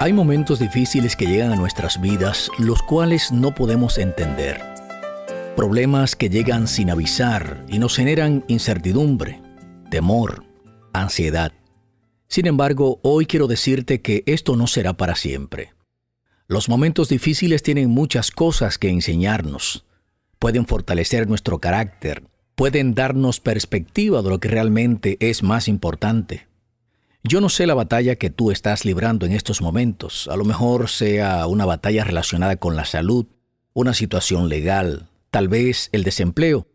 Hay momentos difíciles que llegan a nuestras vidas los cuales no podemos entender. Problemas que llegan sin avisar y nos generan incertidumbre, temor, ansiedad. Sin embargo, hoy quiero decirte que esto no será para siempre. Los momentos difíciles tienen muchas cosas que enseñarnos. Pueden fortalecer nuestro carácter, pueden darnos perspectiva de lo que realmente es más importante. Yo no sé la batalla que tú estás librando en estos momentos. A lo mejor sea una batalla relacionada con la salud, una situación legal, tal vez el desempleo.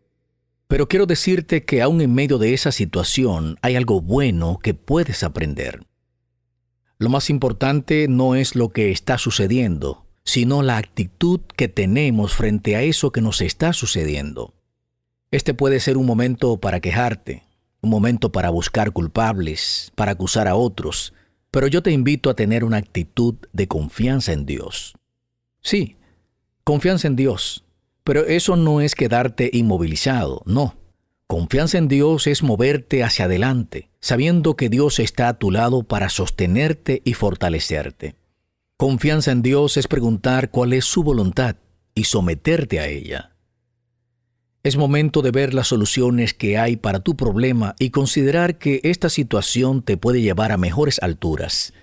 Pero quiero decirte que aún en medio de esa situación hay algo bueno que puedes aprender. Lo más importante no es lo que está sucediendo, sino la actitud que tenemos frente a eso que nos está sucediendo. Este puede ser un momento para quejarte, un momento para buscar culpables, para acusar a otros, pero yo te invito a tener una actitud de confianza en Dios. Sí, confianza en Dios, pero eso no es quedarte inmovilizado, no. Confianza en Dios es moverte hacia adelante, sabiendo que Dios está a tu lado para sostenerte y fortalecerte. Confianza en Dios es preguntar cuál es su voluntad y someterte a ella. Es momento de ver las soluciones que hay para tu problema y considerar que esta situación te puede llevar a mejores alturas,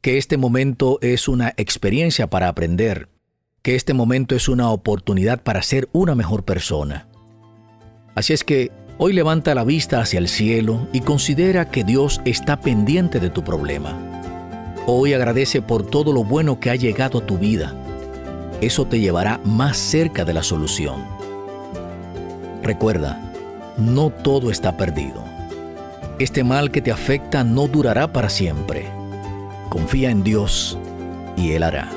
que este momento es una experiencia para aprender, que este momento es una oportunidad para ser una mejor persona. Así es que hoy levanta la vista hacia el cielo y considera que Dios está pendiente de tu problema. Hoy agradece por todo lo bueno que ha llegado a tu vida. Eso te llevará más cerca de la solución. Recuerda, no todo está perdido. Este mal que te afecta no durará para siempre. Confía en Dios y Él hará.